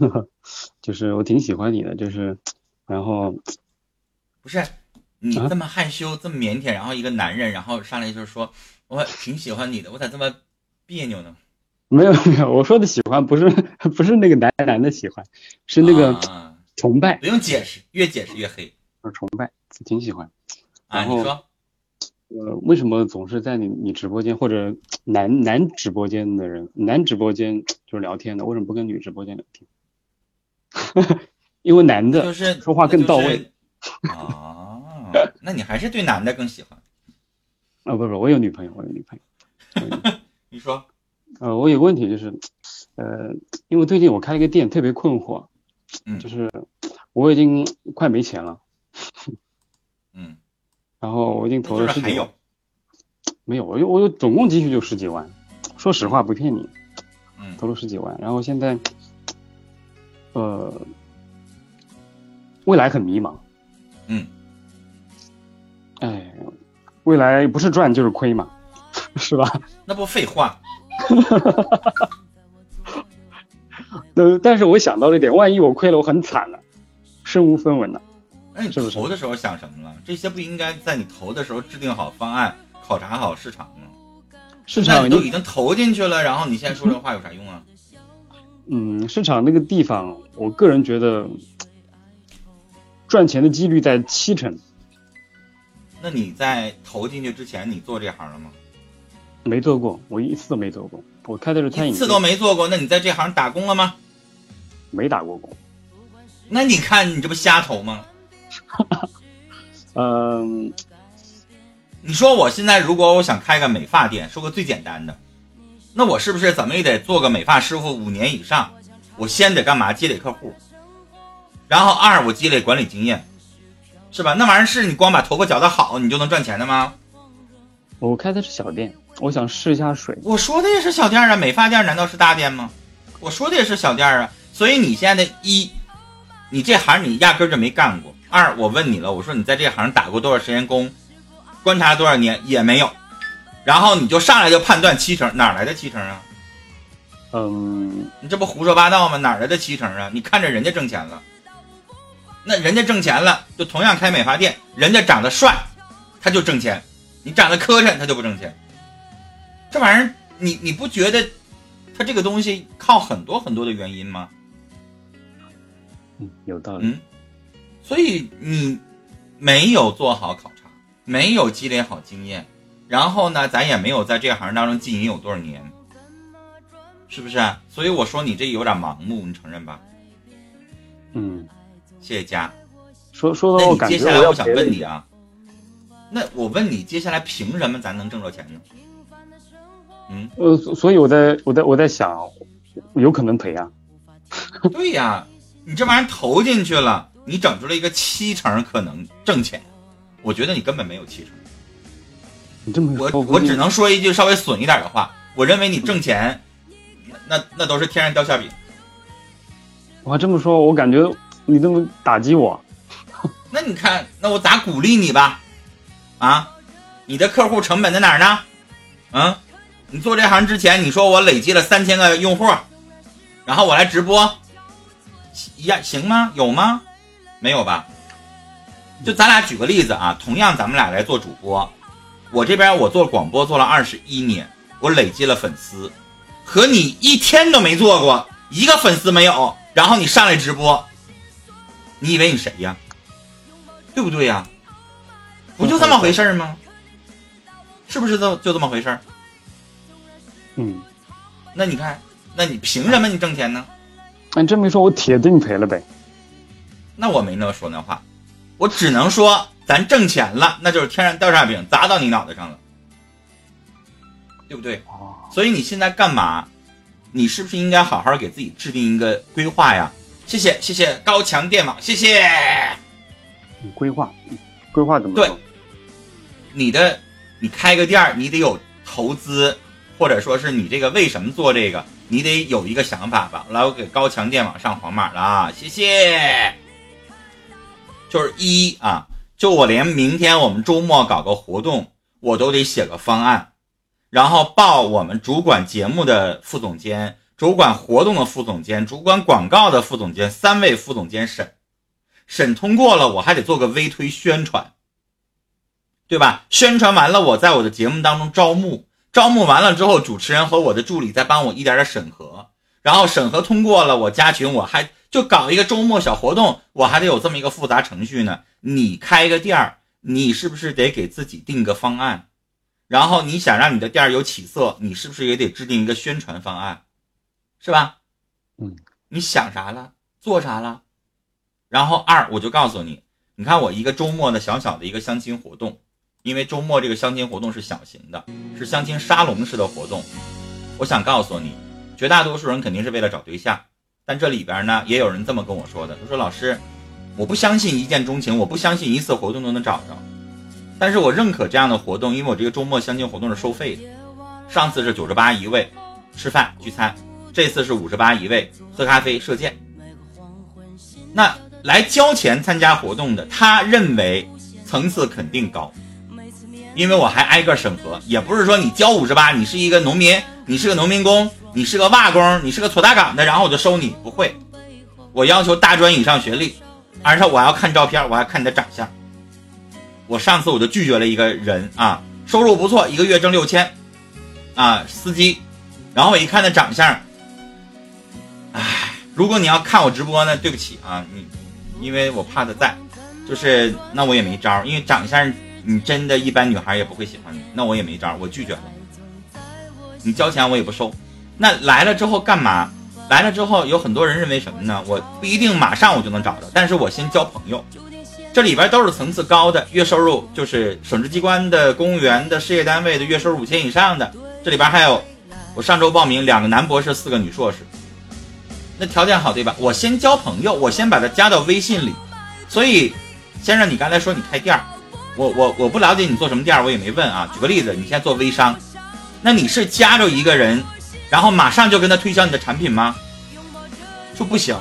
就是我挺喜欢你的，就是，然后不是你啊这么害羞、这么腼腆，然后一个男人，然后上来就是说我挺喜欢你的，我咋这么别扭呢？没有没有，我说的喜欢不是不是那个男男的喜欢，是那个啊、崇拜，不用解释，越解释越黑是崇拜，挺喜欢。啊！你说呃，为什么总是在你你直播间或者男男直播间的人，男直播间就是聊天的，为什么不跟女直播间聊天？因为男的就是说话更到位。那就是哦，那你还是对男的更喜欢？啊，不不，我有女朋友，我有女朋友。你说呃，我有个问题就是，呃，因为最近我开了一个店，特别困惑，嗯就是我已经快没钱了，嗯，然后我已经投了十几有，没有，我有我有总共积蓄就十几万，说实话不骗你，嗯投了十几万，然后现在，呃，未来很迷茫，嗯，哎，未来不是赚就是亏嘛，是吧？那不废话？呃，但是我想到了一点，万一我亏了，我很惨了，身无分文了。那你投的时候想什么了？这些不应该在你投的时候制定好方案，考察好市场吗？市场你你都已经投进去了，然后你现在说这话有啥用啊？嗯，市场那个地方，我个人觉得赚钱的几率在七成，那你在投进去之前，你做这行了吗？没做过，我一次都没做过。我开的是餐饮店，一次都没做过，那你在这行打工了吗？没打过工。那你看你这不瞎投吗？嗯，你说我现在如果我想开个美发店，说个最简单的，那我是不是怎么也得做个美发师傅五年以上？我先得干嘛？积累客户，然后二我积累管理经验，是吧？那玩意儿是你光把头发搅得好，你就能赚钱的吗？我开的是小店，我想试一下水。我说的也是小店啊，美发店难道是大店吗？我说的也是小店啊，所以你现在的一，你这行你压根儿就没干过；二，我问你了，我说你在这行打过多少时间工，观察多少年也没有，然后你就上来就判断七成，哪来的七成啊？嗯，你这不胡说八道吗？哪来的七成啊？你看着人家挣钱了，那人家挣钱了，就同样开美发店，人家长得帅，他就挣钱；你长得磕碜，他就不挣钱。这玩意儿，你你不觉得他这个东西靠很多很多的原因吗？嗯，有道理。嗯，所以你没有做好考察，没有积累好经验，然后呢，咱也没有在这行当中经营有多少年，是不是啊？所以我说你这有点盲目，你承认吧？嗯，谢谢佳。说说那到我感觉你接下来我想问你啊，那我问你，接下来凭什么咱能挣着钱呢？嗯，呃，所所以我在我在我在想，有可能赔啊。对呀，你这玩意儿投进去了，你整出来一个七成可能挣钱，我觉得你根本没有七成。你这么我，我只能说一句稍微损一点的话，我认为你挣钱，那那那都是天上掉馅饼。我这么说，我感觉你这么打击我，那你看，那我咋鼓励你吧？啊，你的客户成本在哪儿呢？嗯，你做这行之前，你说我累积了三千个用户，然后我来直播，呀，行吗？有吗？没有吧？就咱俩举个例子啊，同样咱们俩来做主播，我这边我做广播做了二十一年，我累积了粉丝，和你一天都没做过，一个粉丝没有，然后你上来直播，你以为你谁呀？对不对呀？不就这么回事吗？是不是就就这么回事？嗯，那你看，那你凭什么你挣钱呢？按这么一说，我铁定赔了呗。那我没那么说那话，我只能说咱挣钱了，那就是天上掉馅饼砸到你脑袋上了，对不对？哦，所以你现在干嘛？你是不是应该好好给自己制定一个规划呀？谢谢谢谢高强电网，谢谢你规划，规划怎么对？你的，你开个店儿，你得有投资，或者说是你这个为什么做这个，你得有一个想法吧。来，我给高强电网上黄码了啊，谢谢。就是一啊，就我连明天我们周末搞个活动，我都得写个方案，然后报我们主管节目的副总监、主管活动的副总监、主管广告的副总监，三位副总监审，审通过了，我还得做个微推宣传，对吧？宣传完了，我在我的节目当中招募，招募完了之后，主持人和我的助理再帮我一点点审核，然后审核通过了，我加群，我还就搞一个周末小活动，我还得有这么一个复杂程序呢。你开个店儿，你是不是得给自己定个方案？然后你想让你的店儿有起色，你是不是也得制定一个宣传方案？是吧？嗯，你想啥了？做啥了？然后二，我就告诉你，你看我一个周末的小小的一个相亲活动，因为周末这个相亲活动是小型的，是相亲沙龙式的活动。我想告诉你，绝大多数人肯定是为了找对象，但这里边呢，也有人这么跟我说的，他说老师，我不相信一见钟情，我不相信一次活动都能找着，但是我认可这样的活动，因为我这个周末相亲活动是收费的，上次是九十八一位，吃饭聚餐。这次是五十八一位，喝咖啡射箭。那来交钱参加活动的，他认为层次肯定高，因为我还挨个审核，也不是说你交五十八，你是一个农民，你是个农民工，你是个瓦工，你是个搓大杆的，然后我就收你，不会。我要求大专以上学历，而且我要看照片，我要看你的长相。我上次我就拒绝了一个人啊，收入不错，一个月挣六千，啊，司机，然后我一看他长相。唉，如果你要看我直播呢，对不起啊，你，因为我怕他在，就是那我也没招，因为长相你真的一般女孩也不会喜欢你，那我也没招，我拒绝了。你交钱我也不收，那来了之后干嘛？来了之后有很多人认为什么呢？我不一定马上我就能找着，但是我先交朋友，这里边都是层次高的，月收入就是省直机关的、公务员的、事业单位的月收入五千以上的，这里边还有我上周报名两个男博士，四个女硕士。那条件好对吧？我先交朋友，我先把他加到微信里。所以，先生，你刚才说你开店儿，我我我不了解你做什么店儿，我也没问啊。举个例子，你现在做微商，那你是加着一个人，然后马上就跟他推销你的产品吗？说不行，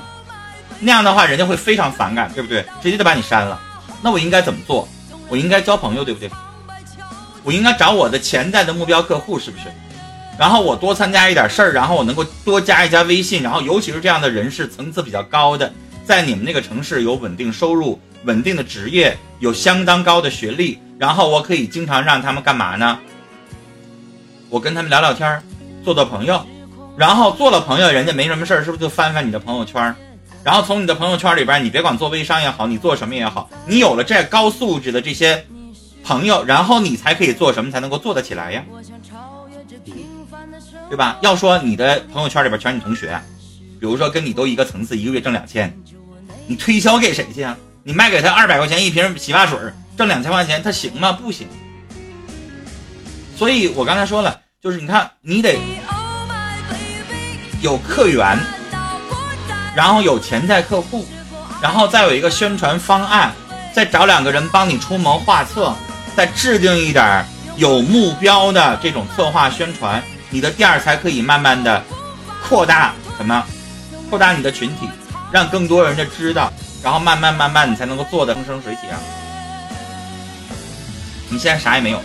那样的话人家会非常反感，对不对？直接就把你删了。那我应该怎么做？我应该交朋友，对不对？我应该找我的潜在的目标客户，是不是？然后我多参加一点事儿，然后我能够多加一加微信，然后尤其是这样的人士层次比较高的，在你们那个城市有稳定收入、稳定的职业、有相当高的学历，然后我可以经常让他们干嘛呢？我跟他们聊聊天儿，做做朋友，然后做了朋友，人家没什么事儿，是不是就翻翻你的朋友圈？然后从你的朋友圈里边，你别管做微商也好，你做什么也好，你有了这高素质的这些朋友，然后你才可以做什么才能够做得起来呀？对吧？要说你的朋友圈里边全是你同学，比如说跟你都一个层次，一个月挣两千，你推销给谁去啊？你卖给他二百块钱一瓶洗发水，挣两千块钱，他行吗？不行。所以我刚才说了，就是你看，你得有客源，然后有潜在客户，然后再有一个宣传方案，再找两个人帮你出谋划策，再制定一点有目标的这种策划宣传。你的店儿才可以慢慢的扩大什么？扩大你的群体，让更多人的知道，然后慢慢慢慢你才能够做的风生水起啊！你现在啥也没有，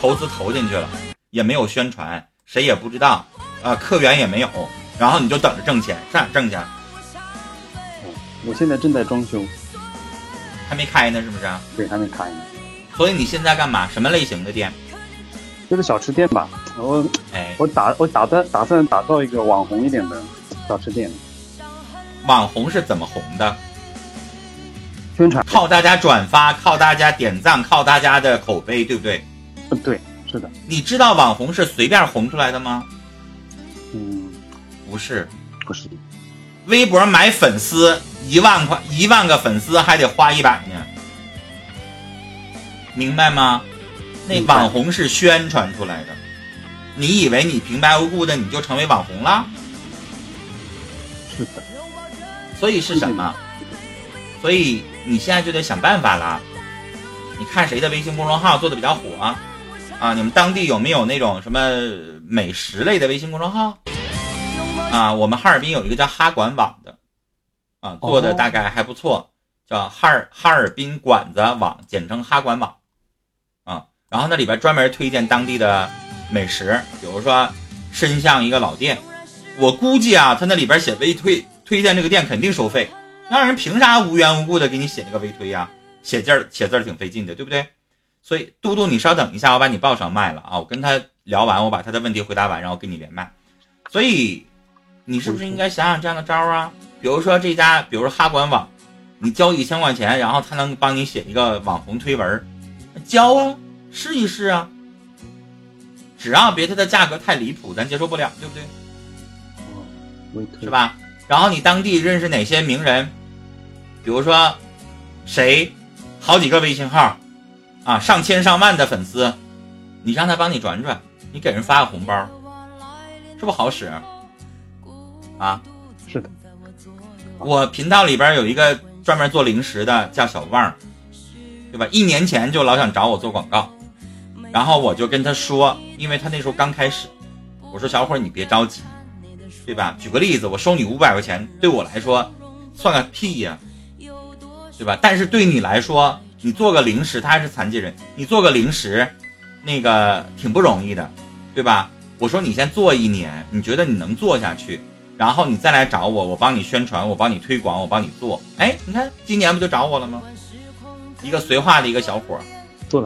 投资投进去了，也没有宣传，谁也不知道，啊，客源也没有，然后你就等着挣钱，上哪挣去？我现在正在装修，还没开呢，是不是？对，还没开呢。所以你现在干嘛？什么类型的店？就是小吃店吧，我哎，我打我打算打算打造一个网红一点的小吃店。网红是怎么红的？宣传靠大家转发，靠大家点赞，靠大家的口碑，对不对？嗯，对，是的。你知道网红是随便红出来的吗？嗯，不是，不是。微博买粉丝一万块，一万个粉丝还得花一百呢，明白吗？那网红是宣传出来的，你以为你平白无故的你就成为网红了？是的。所以是什么？所以你现在就得想办法了。你看谁的微信公众号做的比较火啊？你们当地有没有那种什么美食类的微信公众号？啊，我们哈尔滨有一个叫哈管网的，啊，做的大概还不错，叫哈尔哈尔滨馆子网，简称哈管网。啊然后那里边专门推荐当地的美食，比如说深巷一个老店，我估计啊，他那里边写微推推荐这个店肯定收费，让人凭啥无缘无故的给你写那个微推呀？写字儿写字儿挺费劲的，对不对？所以嘟嘟，你稍等一下，我把你报上麦了啊！我跟他聊完，我把他的问题回答完，然后跟你连麦。所以你是不是应该想想这样的招啊？比如说这家，比如说哈管网，你交一千块钱，然后他能帮你写一个网红推文，交啊，试一试啊。只要别他的价格太离谱，咱接受不了，对不对？是吧？然后你当地认识哪些名人？比如说谁，好几个微信号，啊，上千上万的粉丝，你让他帮你转转，你给人发个红包，是不好使？啊，是的。我频道里边有一个专门做零食的，叫小旺，对吧？一年前就老想找我做广告。然后我就跟他说，因为他那时候刚开始，我说小伙你别着急，对吧？举个例子，我收你五百块钱，对我来说算个屁呀，对吧？但是对你来说，你做个零食，他还是残疾人，你做个零食，那个挺不容易的，对吧？我说你先做一年，你觉得你能做下去，然后你再来找我，我帮你宣传，我帮你推广，我帮你做。哎，你看今年不就找我了吗？一个绥化的一个小伙，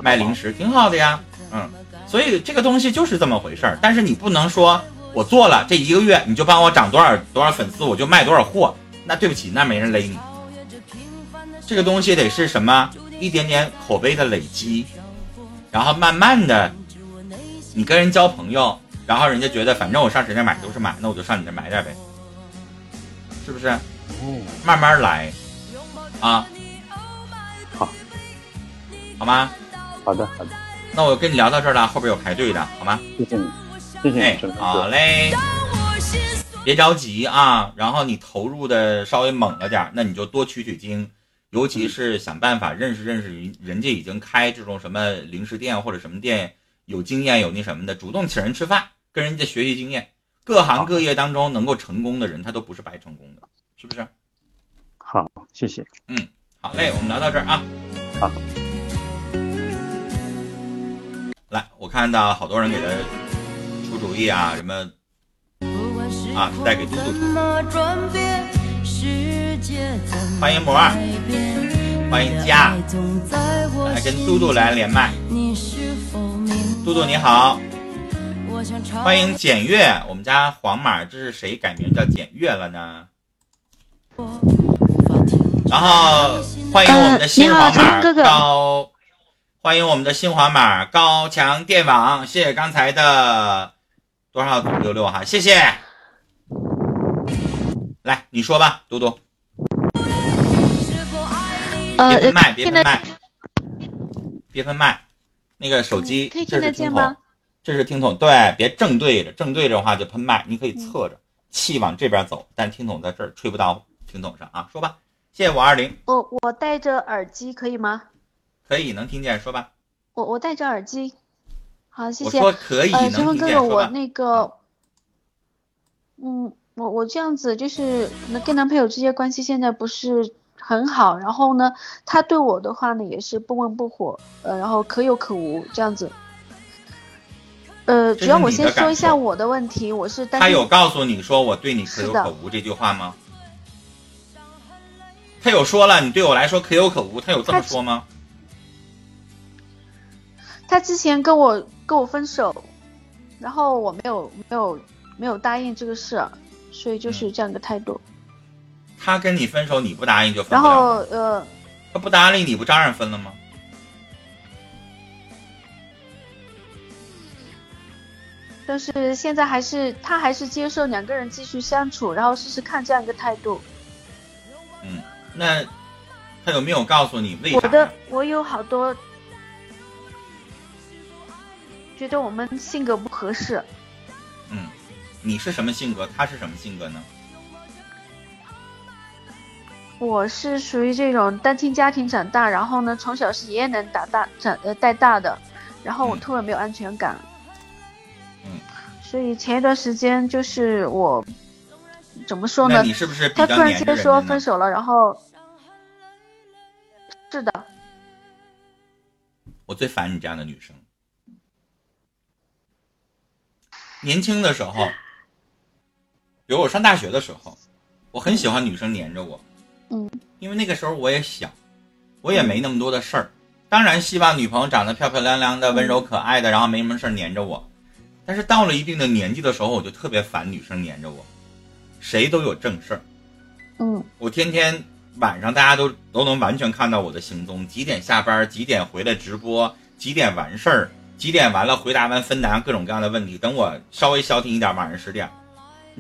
卖零食挺好的呀。嗯，所以这个东西就是这么回事儿，但是你不能说我做了这一个月你就帮我涨多少多少粉丝，我就卖多少货，那对不起，那没人勒你。这个东西得是什么？一点点口碑的累积，然后慢慢的，你跟人交朋友，然后人家觉得反正我上谁那买都是买，那我就上你这买点呗，是不是？慢慢来，啊，好，好吗？好的，好的。那我跟你聊到这儿了，后边有排队的，好吗？谢谢你，谢谢你。好嘞，别着急啊。然后你投入的稍微猛了点，那你就多取取经，尤其是想办法认识认识人，人家已经开这种什么零食店或者什么店，有经验有那什么的，主动请人吃饭，跟人家学习经验。各行各业当中能够成功的人，他都不是白成功的，是不是？好，谢谢。嗯，好嘞，我们聊到这儿啊。好。来，我看到好多人给他出主意啊，什么啊，带给嘟嘟出。欢迎魔，欢迎佳，来跟嘟嘟来连麦。嘟嘟你好，欢迎简月，我们家黄马，这是谁改名叫简月了呢？然后欢迎我们的新黄马高。欢迎我们的新黄马高强电网，谢谢刚才的多少六六哈，谢谢。来，你说吧，嘟嘟。别喷麦，别喷麦，别喷麦。那个手机可以听得见吗，这是听筒，对，别正对着，正对着的话就喷麦。你可以侧着，气往这边走，但听筒在这儿，吹不到听筒上啊。说吧，谢谢五二零。我我戴着耳机可以吗？可以，能听见，说吧。我我戴着耳机，好，谢谢。我说可以，呃，陈峰哥哥，我那个，嗯，我我这样子就是跟男朋友之间关系现在不是很好，然后呢，他对我的话呢也是不温不火，呃，然后可有可无这样子。呃，主要我先说一下我的问题，我是他有告诉你说我对你可有可无这句话吗？他有说了，你对我来说可有可无，他有这么说吗？他之前跟我跟我分手，然后我没有没有没有答应这个事，所以就是这样的态度。他跟你分手，你不答应就分然后呃，他不搭理你不照样分了吗？但是现在还是他还是接受两个人继续相处，然后试试看这样一个态度。嗯，那他有没有告诉你为啥？我的我有好多。觉得我们性格不合适。嗯，你是什么性格？他是什么性格呢？我是属于这种单亲家庭长大，然后呢，从小是爷爷奶奶打大长呃带大的，然后我突然没有安全感。嗯。所以前一段时间就是我怎么说呢？你是不是他突然间说分手了，然后是的。我最烦你这样的女生。年轻的时候，比如我上大学的时候，我很喜欢女生黏着我，嗯，因为那个时候我也小，我也没那么多的事儿，当然希望女朋友长得漂漂亮亮的、温柔可爱的，然后没什么事儿黏着我。但是到了一定的年纪的时候，我就特别烦女生黏着我，谁都有正事儿，嗯我天天晚上大家都都能完全看到我的行踪，几点下班，几点回来直播，几点完事儿，几点完了回答完分答各种各样的问题。等我稍微消停一点，晚上十点，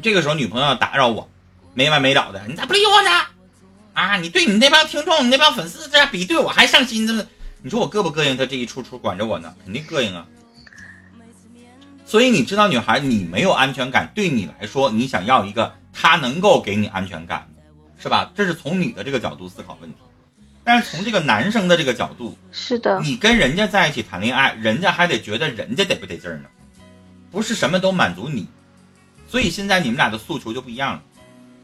这个时候女朋友要打扰我，没完没了的，你咋不理我呢？啊，你对你那帮听众、你那帮粉丝这样比对我还上心呢？你说我膈不膈应？他这一出出管着我呢，肯定膈应啊。所以你知道，女孩你没有安全感，对你来说，你想要一个他能够给你安全感，是吧？这是从你的这个角度思考问题。但是从这个男生的这个角度，是的，你跟人家在一起谈恋爱，人家还得觉得人家得不得劲儿呢，不是什么都满足你。所以现在你们俩的诉求就不一样了。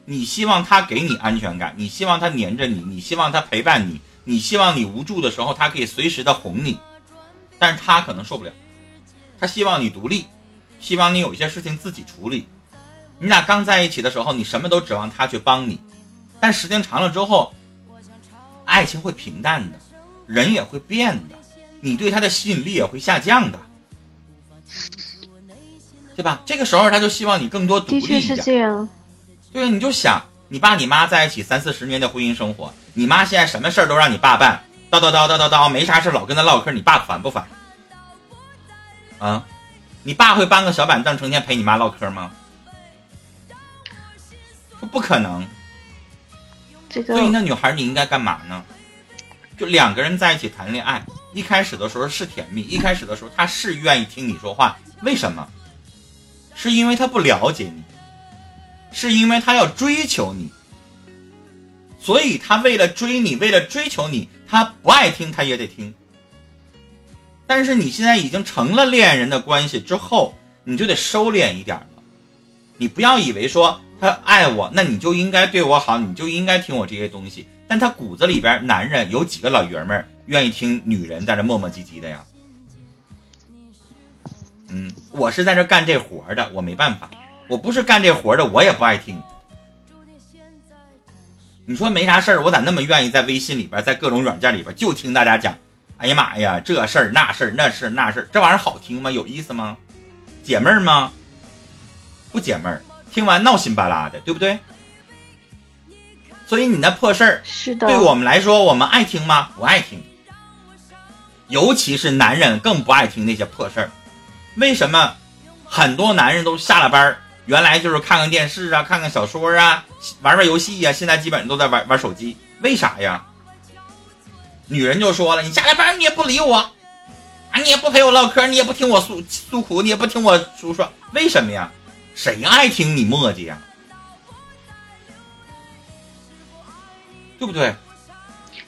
你希望他给你安全感，你希望他黏着你，你希望他陪伴你，你希望你无助的时候他可以随时的哄你，但是他可能受不了，他希望你独立，希望你有一些事情自己处理。你俩刚在一起的时候，你什么都指望他去帮你，但时间长了之后，爱情会平淡的，人也会变的，你对他的吸引力也会下降的，对吧？这个时候他就希望你更多独立的确是一点。这样。对，你就想你爸你妈在一起三四十年的婚姻生活，你妈现在什么事儿都让你爸办，叨叨叨叨叨叨，没啥事儿老跟他唠嗑，你爸烦不烦？啊，你爸会搬个小板凳成天陪你妈唠嗑吗？说不可能。这个所以那女孩你应该干嘛呢？就两个人在一起谈恋爱，一开始的时候是甜蜜，一开始的时候他是愿意听你说话，为什么？是因为他不了解你，是因为他要追求你，所以他为了追你，为了追求你，他不爱听他也得听。但是你现在已经成了恋人的关系之后，你就得收敛一点了。你不要以为说他爱我，那你就应该对我好，你就应该听我这些东西。但他骨子里边，男人有几个老爷们儿愿意听女人在这磨磨唧唧的呀？嗯，我是在这干这活儿的，我没办法，我不是干这活儿的，我也不爱听。你说没啥事儿，我咋那么愿意在微信里边，在各种软件里边就听大家讲？哎呀妈呀，这事儿那事儿那事儿那事儿，这玩意儿好听吗？有意思吗？解闷儿吗？不解闷儿，听完闹心巴拉的，对不对？所以你那破事儿，是的，对我们来说，我们爱听吗？不爱听。尤其是男人更不爱听那些破事儿。为什么？很多男人都下了班儿，原来就是看看电视啊，看看小说啊，玩玩游戏呀、现在基本上都在玩玩手机。为啥呀？女人就说了：“你下了班你也不理我，啊，你也不陪我唠嗑，你也不听我诉诉苦，你也不听我诉说，为什么呀？谁爱听你磨叽呀？对不对？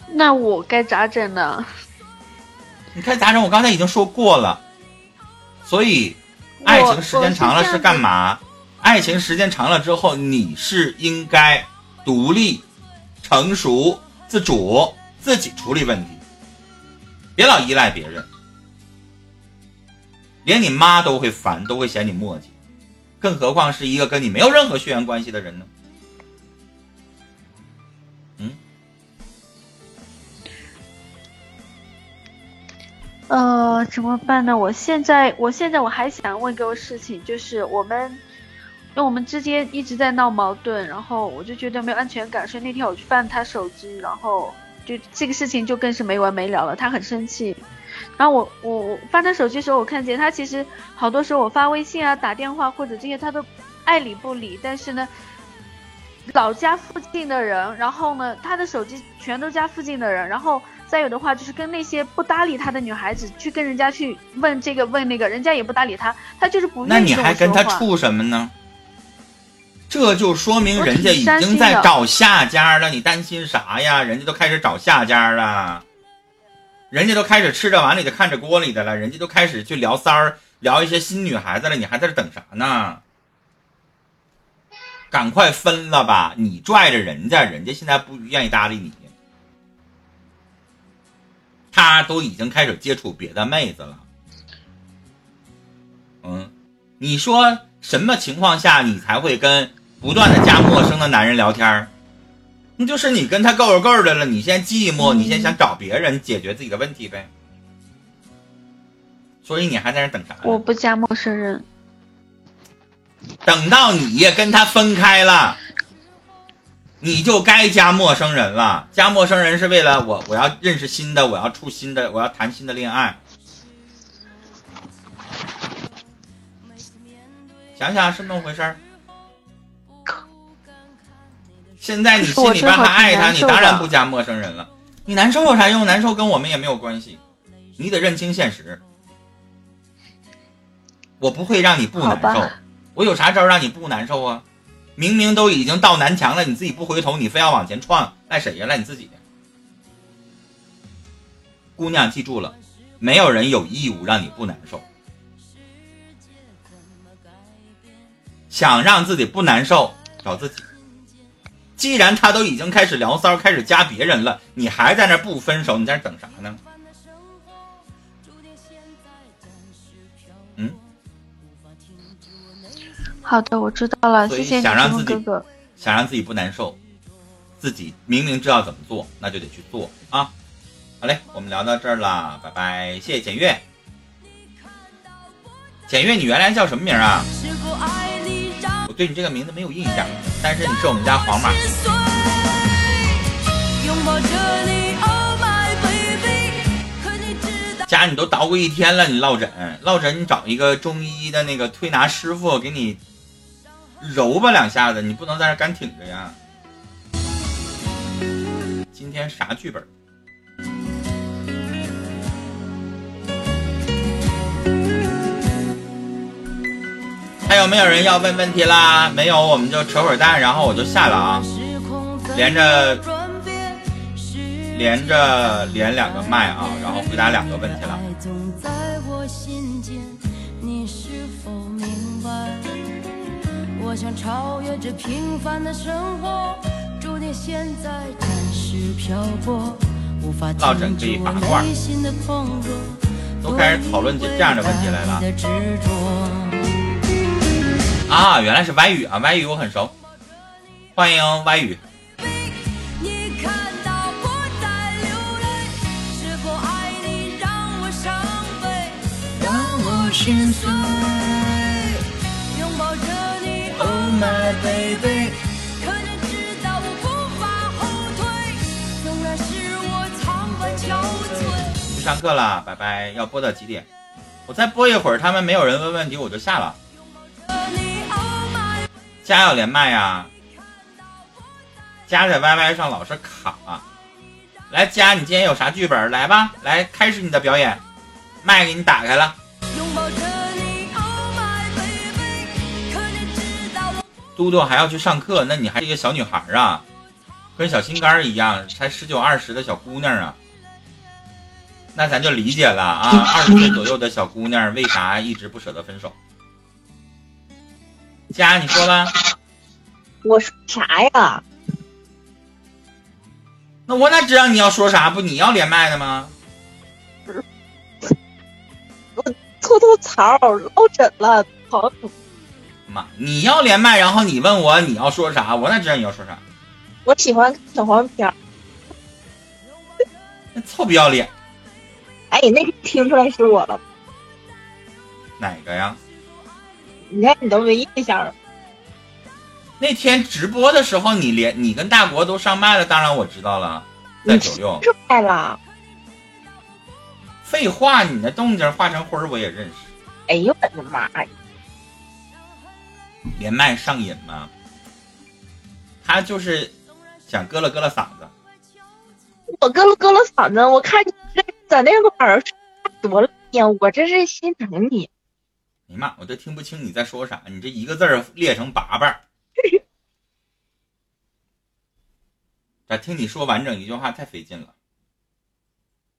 那我该咋整呢？你看咋整？我刚才已经说过了，所以爱情时间长了是干嘛？爱情时间长了之后，你是应该独立、成熟、自主，自己处理问题，别老依赖别人。连你妈都会烦，都会嫌你磨叽，更何况是一个跟你没有任何血缘关系的人呢？呃，怎么办呢？我现在，我现在我还想问个事情，就是我们，因为我们之间一直在闹矛盾，然后我就觉得没有安全感，所以那天我去翻他手机，然后就这个事情就更是没完没了了，他很生气。然后我我我翻他手机的时候，我看见他其实好多时候我发微信啊、打电话或者这些他都爱理不理，但是呢，老家附近的人，然后呢，他的手机全都加附近的人，然后再有的话就是跟那些不搭理他的女孩子去跟人家去问这个问那个，人家也不搭理他，他就是不愿意那你还跟他处什么呢？这就说明人家已经在找下家了，你担心啥呀？人家都开始找下家了，人家都开始吃着碗里的看着锅里的了，人家都开始去聊三儿，聊一些新女孩子了，你还在这等啥呢？赶快分了吧！你拽着人家，人家现在不愿意搭理你，他都已经开始接触别的妹子了。嗯，你说什么情况下你才会跟不断的加陌生的男人聊天儿，那就是你跟他够着够的了，你先寂寞，你先想找别人解决自己的问题呗。所以你还在那等啥？我不加陌生人。等到你跟他分开了，你就该加陌生人了。加陌生人是为了我，我要认识新的，我要处新的，我要谈新的恋爱。想想是那么回事儿。现在你心里边还爱他，你当然不加陌生人了。你难受有啥用？难受跟我们也没有关系。你得认清现实。我不会让你不难受，我有啥招让你不难受啊？明明都已经到南墙了，你自己不回头，你非要往前撞，赖谁呀？赖你自己。姑娘，记住了，没有人有义务让你不难受。想让自己不难受，找自己。既然他都已经开始聊骚，开始加别人了，你还在那不分手，你在那等啥呢？好的，我知道了，谢谢想让自己哥哥。想让自己不难受，自己明明知道怎么做，那就得去做啊！好嘞，我们聊到这儿了，拜拜，谢谢简月。简月，你原来叫什么名啊？我对你这个名字没有印象，但是你是我们家黄马。家你都捣鼓一天了，你落枕，落枕你找一个中医的那个推拿师傅给你。揉吧两下子，你不能在这干挺着呀。今天啥剧本？还有没有人要问问题啦？没有，我们就扯会儿蛋，然后我就下了啊。连着连着连两个麦啊，然后回答两个问题了。我想超越这平凡的生活，注定现在暂时漂泊，无法停止我内心的狂热。都开始讨论起这样的问题来了。啊，原来是歪语啊，歪语我很熟，欢迎歪语。心碎。去上课了，拜拜。要播到几点？我再播一会儿，他们没有人问问题，我就下了。家要连麦呀？家在 YY 上老是卡。来，家，你今天有啥剧本？来吧，来开始你的表演，麦给你打开了。嘟嘟还要去上课，那你还是一个小女孩啊，跟小心肝一样，才十九二十的小姑娘啊，那咱就理解了啊，二十岁左右的小姑娘为啥一直不舍得分手？佳，你说吧，我说啥呀？那我哪知道你要说啥？不，你要连麦的吗？我吐吐槽，落枕了，好。妈，你要连麦，然后你问我你要说啥，我哪知道你要说啥？我喜欢小黄片儿。那臭不要脸！哎，那个听出来是我了。哪个呀？你看你都没印象。那天直播的时候，你连你跟大国都上麦了，当然我知道了，在九六。出来了。废话，你那动静化成灰儿我也认识。哎呦我的妈呀！连麦上瘾吗？他就是想割了割了嗓子。我割了割了嗓子，我看你在那块儿多累呀，我这是心疼你。哎呀妈，我都听不清你在说啥，你这一个字儿裂成八瓣儿。咋听你说完整一句话太费劲了？